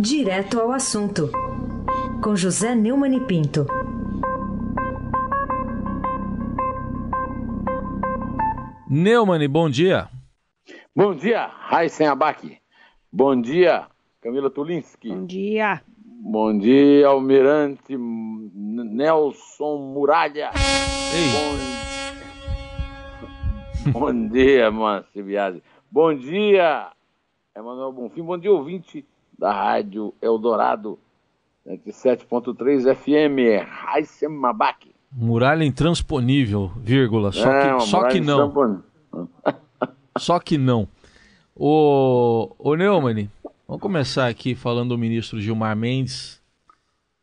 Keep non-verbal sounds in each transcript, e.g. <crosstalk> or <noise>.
Direto ao assunto, com José Neumann e Pinto. Neumann, bom dia. Bom dia, Raíssen Abac. Bom dia, Camila Tulinski. Bom dia. Bom dia, Almirante Nelson Muralha. Ei. Bom, Bom dia, Márcio Biasi. Bom dia, Emanuel Bonfim. Bom dia, ouvinte da Rádio Eldorado, 7.3 FM, Raíssen Abac. Muralha intransponível, vírgula. Só É, que, só que não. <laughs> Só que não. Ô, ô Neumann, vamos começar aqui falando do ministro Gilmar Mendes,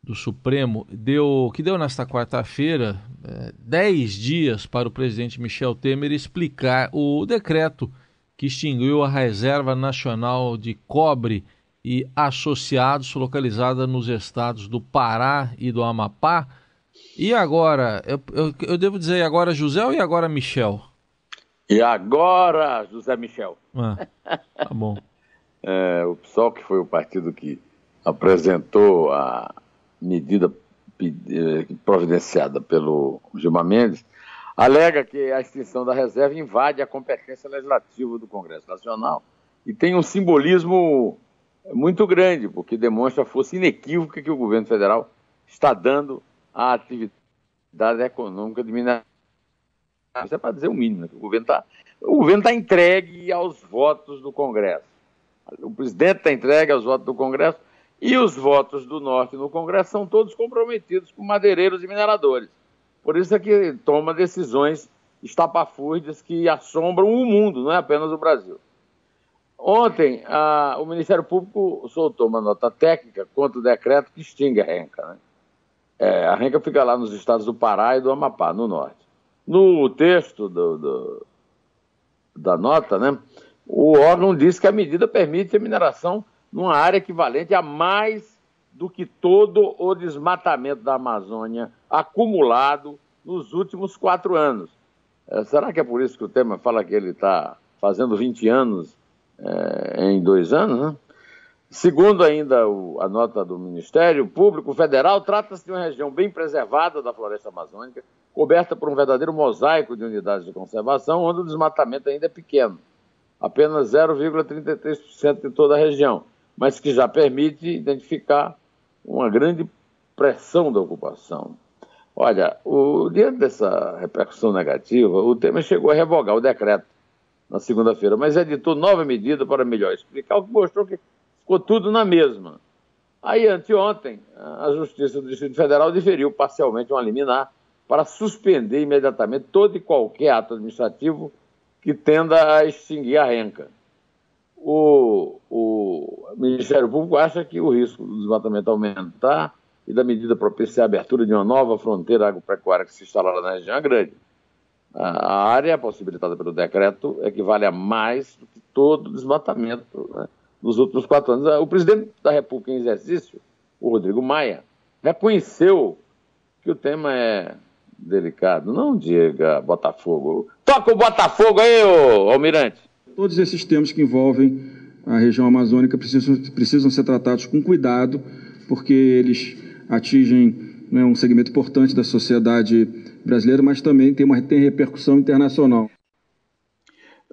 do Supremo. Deu, que deu nesta quarta-feira é, 10 dias para o presidente Michel Temer explicar o decreto que extinguiu a Reserva Nacional de Cobre e Associados, localizada nos estados do Pará e do Amapá. E agora, eu, eu, eu devo dizer agora José ou e agora Michel? E agora, José Michel. Ah, tá bom. <laughs> É, o PSOL, que foi o partido que apresentou a medida eh, providenciada pelo Gilmar Mendes, alega que a extinção da reserva invade a competência legislativa do Congresso Nacional e tem um simbolismo muito grande, porque demonstra a força inequívoca que o governo federal está dando à atividade econômica de mineração. Isso é para dizer o mínimo, né? que o governo está o governo está entregue aos votos do Congresso. O presidente está entregue aos votos do Congresso e os votos do Norte no Congresso são todos comprometidos com madeireiros e mineradores. Por isso é que toma decisões estapafúrdias que assombram o mundo, não é apenas o Brasil. Ontem, a- o Ministério Público soltou uma nota técnica contra o decreto que extingue a renca. Né? É, a renca fica lá nos estados do Pará e do Amapá, no norte. No texto do- do, da nota, né, o órgão diz que a medida permite a mineração numa área equivalente a mais do que todo o desmatamento da Amazônia acumulado nos últimos quatro anos. Eh, será que é por isso que o Temer fala que ele está fazendo 20 anos eh, em dois anos? Né? Segundo ainda o- a nota do Ministério Público Federal, trata-se de uma região bem preservada da floresta amazônica, coberta por um verdadeiro mosaico de unidades de conservação, onde o desmatamento ainda é pequeno, apenas 0,33% de toda a região, mas que já permite identificar uma grande pressão da ocupação. Olha, o, diante dessa repercussão negativa, o Temer chegou a revogar o decreto na segunda-feira, mas editou nova medida para melhor explicar, o que mostrou que ficou tudo na mesma. Aí, anteontem, a Justiça do Distrito Federal diferiu parcialmente um liminar para suspender imediatamente todo e qualquer ato administrativo que tenda a extinguir a renca. O, o Ministério Público acha que o risco do desmatamento aumentar e da medida propiciar a abertura de uma nova fronteira agropecuária que se instalará na região é grande. A área possibilitada pelo decreto equivale a mais do que todo o desmatamento né, nos últimos quatro anos. O presidente da República em exercício, o Rodrigo Maia, reconheceu que o tema é delicado. Não diga Botafogo. Toca o Botafogo aí, ô Almirante. Todos esses temas que envolvem a região amazônica precisam, precisam ser tratados com cuidado, porque eles atingem né, um segmento importante da sociedade brasileira, mas também tem, uma, tem repercussão internacional.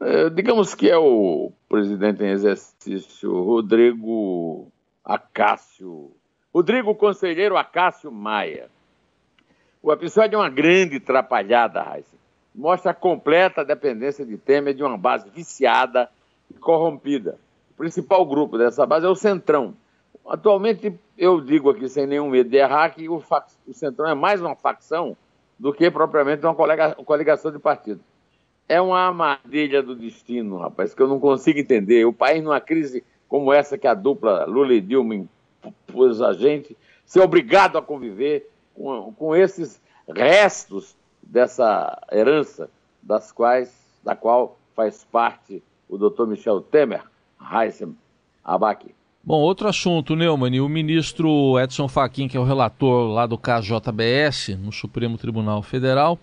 É, digamos que é o presidente em exercício, Rodrigo Acácio. Rodrigo Conselheiro Acácio Maia. O episódio é uma grande trapalhada, Raíssa. Mostra a completa dependência de Temer de uma base viciada e corrompida. O principal grupo dessa base é o Centrão. Atualmente, eu digo aqui sem nenhum medo de errar que o, o Centrão é mais uma facção do que propriamente uma colega- coligação de partidos. É uma armadilha do destino, rapaz, que eu não consigo entender. O país, numa crise como essa que a dupla Lula e Dilma impôs a gente, ser obrigado a conviver com, com esses restos dessa herança, das quais, da qual faz parte o doutor Michel Temer, Heissem Abac. Bom, outro assunto, Neumann, o ministro Edson Fachin, que é o relator lá do KJBS, no Supremo Tribunal Federal,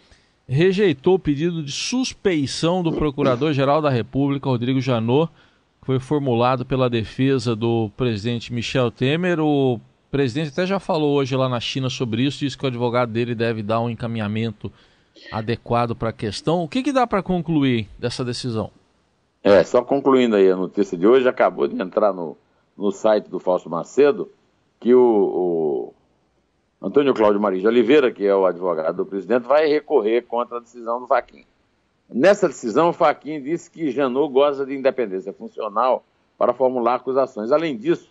rejeitou o pedido de suspeição do Procurador-Geral da República, Rodrigo Janot, que foi formulado pela defesa do presidente Michel Temer. O presidente até já falou hoje lá na China sobre isso, disse que o advogado dele deve dar um encaminhamento adequado para a questão. O que, que dá para concluir dessa decisão? É, só concluindo aí a notícia de hoje, acabou de entrar no, no site do Fausto Macedo que o, o Antônio Cláudio Maria de Oliveira, que é o advogado do presidente, vai recorrer contra a decisão do Faquin. Nessa decisão, o Faquin disse que Janot goza de independência funcional para formular acusações. Além disso,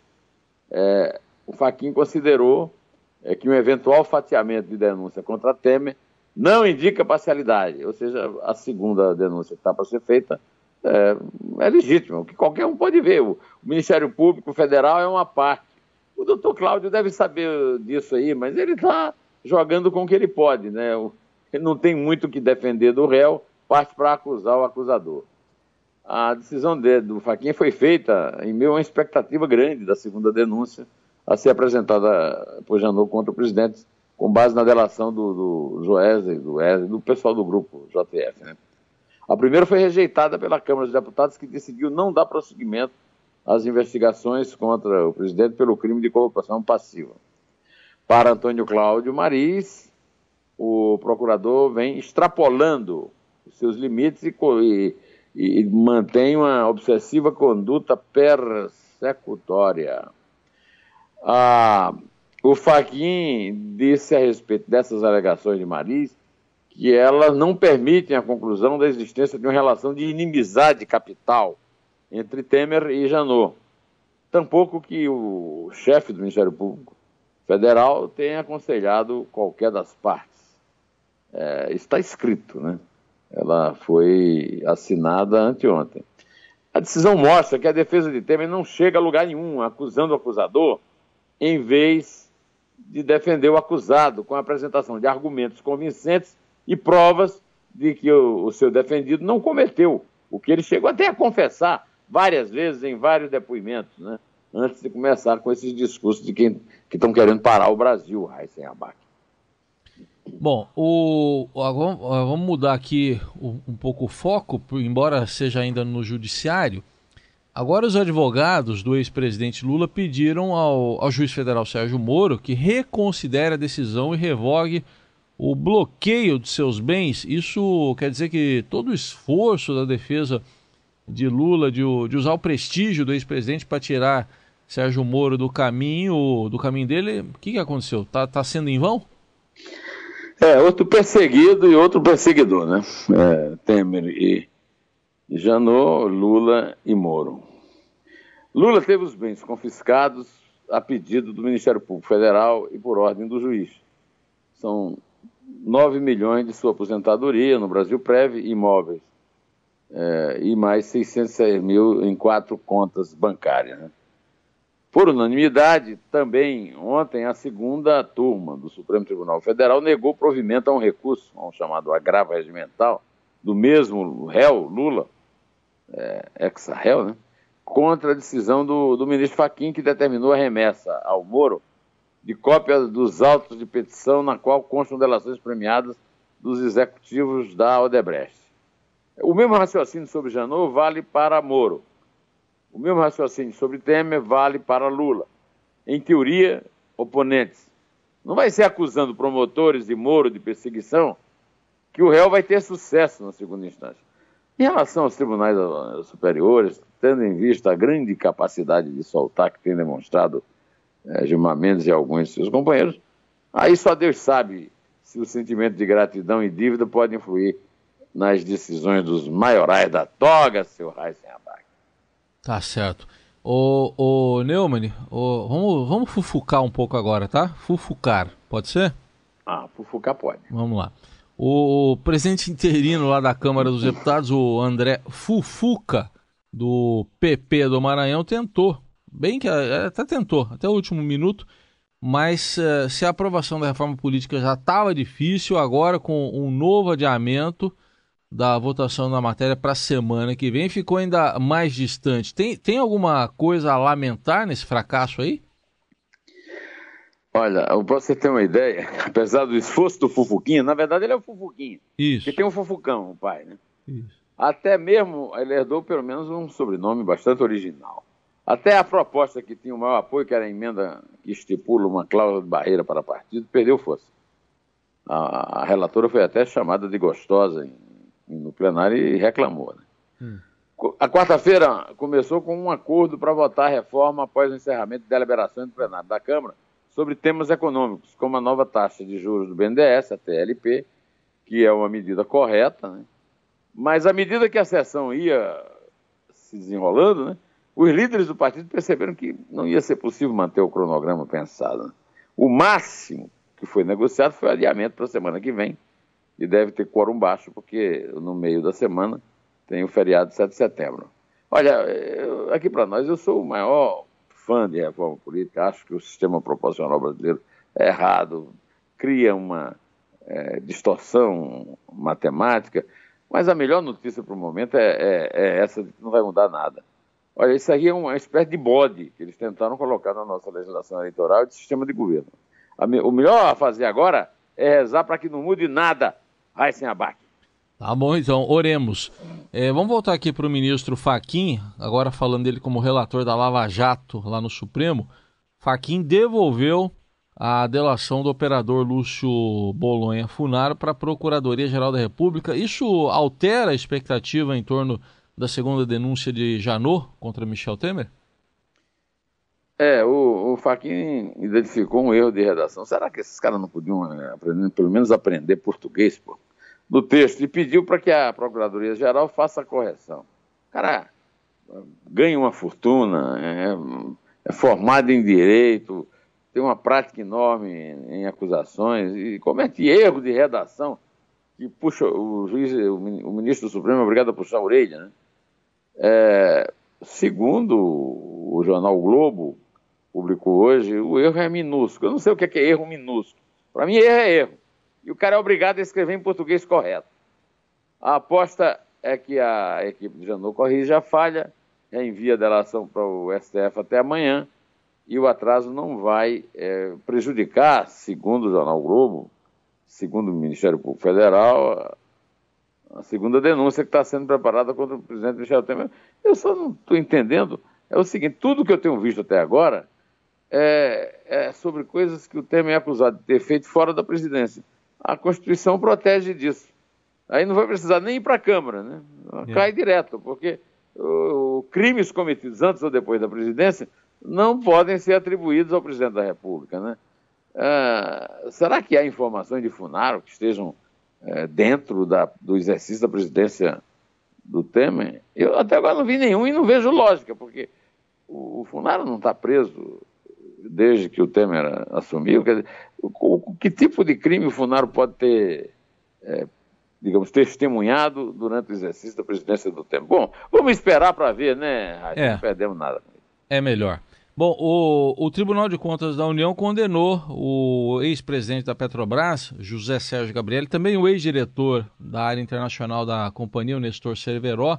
é, o Faquin considerou é, que um eventual fatiamento de denúncia contra Temer não indica parcialidade, ou seja, a segunda denúncia que está para ser feita é, é legítima, o que qualquer um pode ver. O, o Ministério Público Federal é uma parte. O doutor Cláudio deve saber disso aí, mas ele está jogando com o que ele pode, né? Ele não tem muito o que defender do réu, parte para acusar o acusador. A decisão de, do Faquinha foi feita em meio a uma expectativa grande da segunda denúncia a ser apresentada por Janot contra o presidente, com base na delação do, do Joesley, do Wesley, do pessoal do grupo JF. Né? A primeira foi rejeitada pela Câmara dos Deputados, que decidiu não dar prosseguimento às investigações contra o presidente pelo crime de corrupção passiva. Para Antônio Cláudio Maris, o procurador vem extrapolando os seus limites e, e, e mantém uma obsessiva conduta persecutória. Ah, o Faquin disse a respeito dessas alegações de Maris que elas não permitem a conclusão da existência de uma relação de inimizade capital entre Temer e Janot. Tampouco que o chefe do Ministério Público Federal tenha aconselhado qualquer das partes. É, está escrito, né? Ela foi assinada anteontem. A decisão mostra que a defesa de Temer não chega a lugar nenhum, acusando o acusador, em vez de defender o acusado com a apresentação de argumentos convincentes e provas de que o, o seu defendido não cometeu o que ele chegou até a confessar várias vezes em vários depoimentos, né? antes de começar com esses discursos de quem que estão querendo parar o Brasil, Raíssen Abac. Bom, o, vamos mudar aqui um pouco o foco, embora seja ainda no judiciário. Agora os advogados do ex-presidente Lula pediram ao, ao juiz federal Sérgio Moro que reconsidere a decisão e revogue o bloqueio de seus bens. Isso quer dizer que todo o esforço da defesa de Lula de, de usar o prestígio do ex-presidente para tirar Sérgio Moro do caminho do caminho dele, o que, que aconteceu? Tá, tá sendo em vão? É, outro perseguido e outro perseguidor, né? É, Temer e, Janot, Lula e Moro. Lula teve os bens confiscados a pedido do Ministério Público Federal e por ordem do juiz. São 9 milhões de sua aposentadoria no Brasil Prev, imóveis, é, e mais 606 mil em quatro contas bancárias. Né? Por unanimidade, também ontem a segunda turma do Supremo Tribunal Federal negou provimento a um recurso, a um chamado agravo regimental, do mesmo réu, Lula, é, ex-réu, né? contra a decisão do, do ministro Fachin, que determinou a remessa ao Moro de cópia dos autos de petição na qual constam delações premiadas dos executivos da Odebrecht. O mesmo raciocínio sobre Janot vale para Moro. O mesmo raciocínio sobre Temer vale para Lula. Em teoria, oponentes. Não vai ser acusando promotores de Moro de perseguição que o réu vai ter sucesso na segunda instância. Em relação aos tribunais superiores, tendo em vista a grande capacidade de soltar que tem demonstrado é, Gilmar Mendes e alguns de seus companheiros, aí só Deus sabe se o sentimento de gratidão e dívida pode influir nas decisões dos maiorais da toga, seu Abac. Tá certo. Ô, ô Neumann, ô, vamos, vamos fufucar um pouco agora, tá? Fufucar, pode ser? Ah, fufucar pode. Vamos lá. O, o presidente interino lá da Câmara dos Deputados, o André Fufuca, do PP do Maranhão, tentou, bem que é, até tentou, até o último minuto, mas uh, se a aprovação da reforma política já estava difícil, agora com um novo adiamento, da votação da matéria para a semana que vem ficou ainda mais distante. Tem, tem alguma coisa a lamentar nesse fracasso aí? Olha, para você ter uma ideia, <laughs> apesar do esforço do Fufuquinha, na verdade ele é o Fufuquinha. Isso. Porque tem um Fufucão, o pai, né? Isso. Até mesmo ele herdou pelo menos um sobrenome bastante original. Até a proposta que tinha o maior apoio, que era a emenda que estipula uma cláusula de barreira para partido, perdeu força. A, a relatora foi até chamada de gostosa em, no plenário e reclamou. Né? Hum. A quarta-feira começou com um acordo para votar a reforma após o encerramento de deliberações do plenário da Câmara sobre temas econômicos, como a nova taxa de juros do BNDES, a TLP, que é uma medida correta, né? mas à medida que a sessão ia se desenrolando, né, os líderes do partido perceberam que não ia ser possível manter o cronograma pensado. Né? O máximo que foi negociado foi o adiamento para a semana que vem, e deve ter quórum baixo, porque no meio da semana tem o feriado de 7 de setembro. Olha, eu, aqui para nós, eu sou o maior fã de reforma política, acho que o sistema proporcional brasileiro é errado, cria uma é, distorção matemática, mas a melhor notícia para o momento é, é, é, essa de que não vai mudar nada. Olha, isso aí é uma espécie de bode que eles tentaram colocar na nossa legislação eleitoral de sistema de governo. o melhor a fazer agora é rezar para que não mude nada Raíssen Abac. Tá bom, então, oremos. É, vamos voltar aqui para o ministro Faquim, agora falando dele como relator da Lava Jato lá no Supremo. Faquim devolveu a delação do operador Lúcio Bolonha Funaro para a Procuradoria-Geral da República. Isso altera a expectativa em torno da segunda denúncia de Janot contra Michel Temer? É, o, o Faquin identificou um erro de redação. Será que esses caras não podiam é, aprender, pelo menos aprender português, pô? do texto e pediu para que a Procuradoria-Geral faça a correção. O cara ganha uma fortuna, é, é formado em direito, tem uma prática enorme em, em acusações e comete erro de redação que puxa o juiz, o, ministro do Supremo é obrigado a puxar a orelha. Né? É, segundo o jornal Globo, publicou hoje, o erro é minúsculo. Eu não sei o que é, é erro minúsculo. Para mim, erro é erro e o cara é obrigado a escrever em português correto. A aposta é que a equipe de Janot corrija a falha, envia a delação para o STF até amanhã e o atraso não vai é, prejudicar, segundo o Jornal Globo, segundo o Ministério Público Federal, a, segunda denúncia que está sendo preparada contra o presidente Michel Temer. Eu só não estou entendendo. É o seguinte: tudo que eu tenho visto até agora é, é sobre coisas que o Temer é acusado de ter feito fora da presidência a Constituição protege disso. Aí não vai precisar nem ir para a Câmara, né? É. Cai é. direto, porque o, crimes cometidos antes ou depois da presidência não podem ser atribuídos ao presidente da República, né? Ah, será que há informações de Funaro que estejam é, dentro da, do exercício da presidência do Temer? Eu até agora não vi nenhum e não vejo lógica, porque o, o Funaro não está preso desde que o Temer assumiu. Quer dizer, o, que tipo de crime o Funaro pode ter, é, digamos, testemunhado durante o exercício da presidência do Temer? Bom, vamos esperar para ver, né? É. Não perdemos nada. É melhor. Bom, o, o, Tribunal de Contas da União condenou o ex-presidente da Petrobras, José Sérgio Gabriel, também o ex-diretor da área internacional da companhia, o Nestor Cerveró,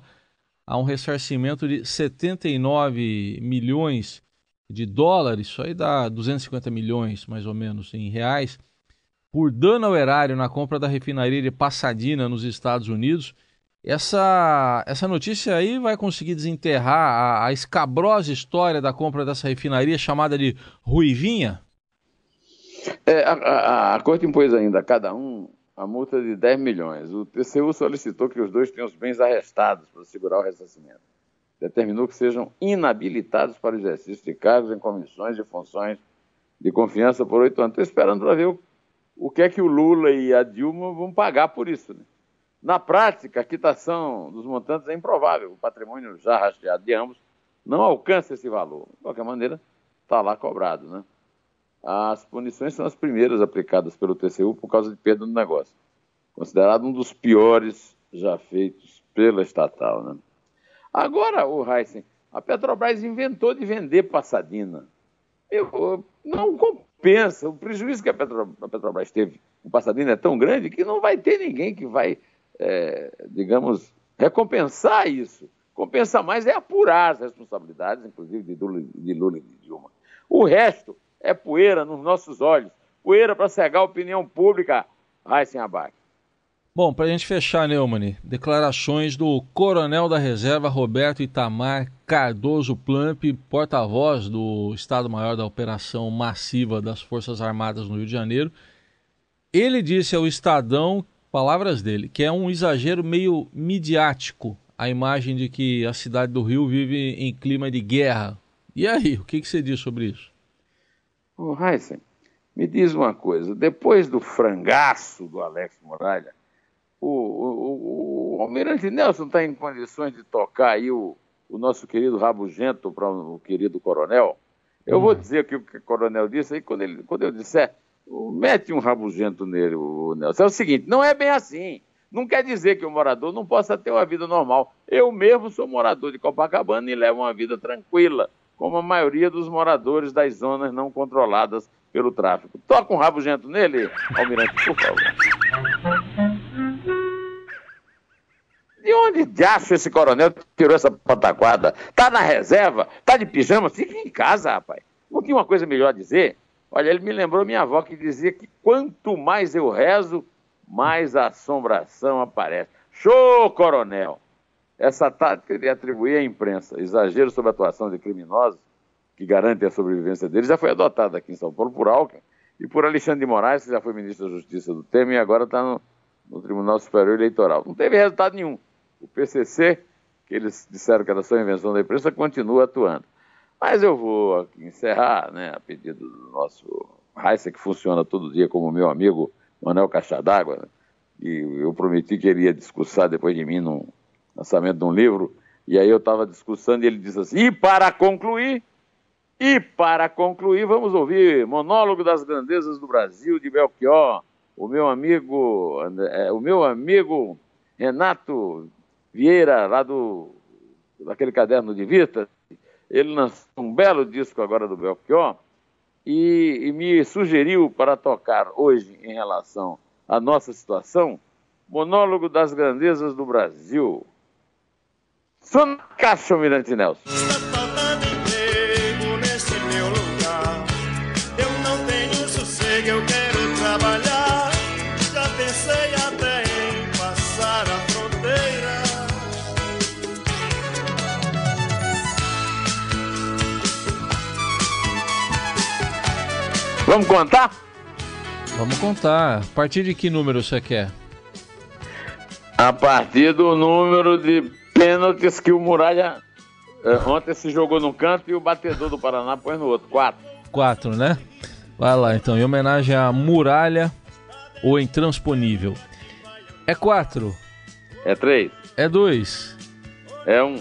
a um ressarcimento de 79 milhões de dólares, isso aí dá 250 milhões mais ou menos em reais, por dano ao erário na compra da refinaria de Passadina nos Estados Unidos. Essa, essa notícia aí vai conseguir desenterrar a, a escabrosa história da compra dessa refinaria chamada de Ruivinha? É, a, a, a Corte impôs ainda a cada um a multa de 10 milhões. O TCU solicitou que os dois tenham os bens arrestados para segurar o ressarcimento determinou que sejam inabilitados para o exercício de cargos em comissões e funções de confiança por oito anos. Estou esperando para ver o, o, que é que o Lula e a Dilma vão pagar por isso. Né? Na prática, a quitação dos montantes é improvável. O patrimônio já rastreado de ambos não alcança esse valor. De qualquer maneira, está lá cobrado. Né? As punições são as primeiras aplicadas pelo TCU por causa de perda do negócio. Considerado um dos piores já feitos pela estatal. Né? Agora, o Heisen, a Petrobras inventou de vender Passadina. Eu, não compensa. O prejuízo que a, Petro, a Petrobras teve com Passadina é tão grande que não vai ter ninguém que vai, é, digamos, recompensar isso. Compensa mais é apurar as responsabilidades, inclusive de Lula, de Lula e de Dilma. O resto é poeira nos nossos olhos, poeira para cegar a opinião pública, Heisen Abac. Bom, para a gente fechar, Neumann, declarações do coronel da reserva Roberto Itamar Cardoso Plamp, porta-voz do Estado-Maior da Operação Massiva das Forças Armadas no Rio de Janeiro. Ele disse ao Estadão, palavras dele, que é um exagero meio midiático a imagem de que a cidade do Rio vive em clima de guerra. E aí, o que, que você diz sobre isso? Ô, Heisen, me diz uma coisa, depois do frangaço do Alex Muralha, o, o, o Almirante Nelson está em condições de tocar aí o, o nosso querido rabugento para o querido coronel? Eu vou dizer aqui o que o coronel disse, aí quando, ele, quando eu disser, mete um rabugento nele, o Nelson. É o seguinte, não é bem assim. Não quer dizer que o morador não possa ter uma vida normal. Eu mesmo sou morador de Copacabana e levo uma vida tranquila, como a maioria dos moradores das zonas não controladas pelo tráfico. Toca um rabugento nele, Almirante, por favor. De onde de acho esse coronel tirou essa pataquada? Tá na reserva? Tá de pijama? Fica em casa, rapaz. Não tinha uma coisa melhor a dizer? Olha, ele me lembrou minha avó que dizia que quanto mais eu rezo, mais assombração aparece. Show, coronel! Essa tática de atribuir à imprensa exagero sobre a atuação de criminosos que garantem a sobrevivência deles já foi adotada aqui em São Paulo por Alckmin e por Alexandre de Moraes, que já foi ministro da Justiça do Temer e agora está no, no Tribunal Superior Eleitoral. Não teve resultado nenhum o PCC, que eles disseram que era só invenção da imprensa, continua atuando. Mas eu vou encerrar, né, a pedido do nosso Raíssa, que funciona todo dia como meu amigo Manuel Caixa d'Água, né, e eu prometi que ele ia discursar depois de mim no lançamento de um livro, e aí eu estava discursando e ele disse assim, e para concluir, e para concluir, vamos ouvir Monólogo das Grandezas do Brasil, de Belchior, o meu amigo, é, o meu amigo Renato Vieira, lá do daquele caderno de vista, ele lançou um belo disco agora do Belchior e, e me sugeriu para tocar hoje em relação à nossa situação, monólogo das grandezas do Brasil. Sona Caixa Mirante Nelson. Vamos contar? Vamos contar. A partir de que número você quer? A partir do número de pênaltis que o Muralha eh, ontem se jogou num canto e o batedor do Paraná pôs no outro. Quatro. Quatro, né? Vai lá, então. Em homenagem à Muralha, o intransponível. É quatro. É três. É dois. É um.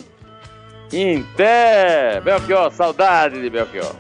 Inter! Belchior, saudade de Belchior.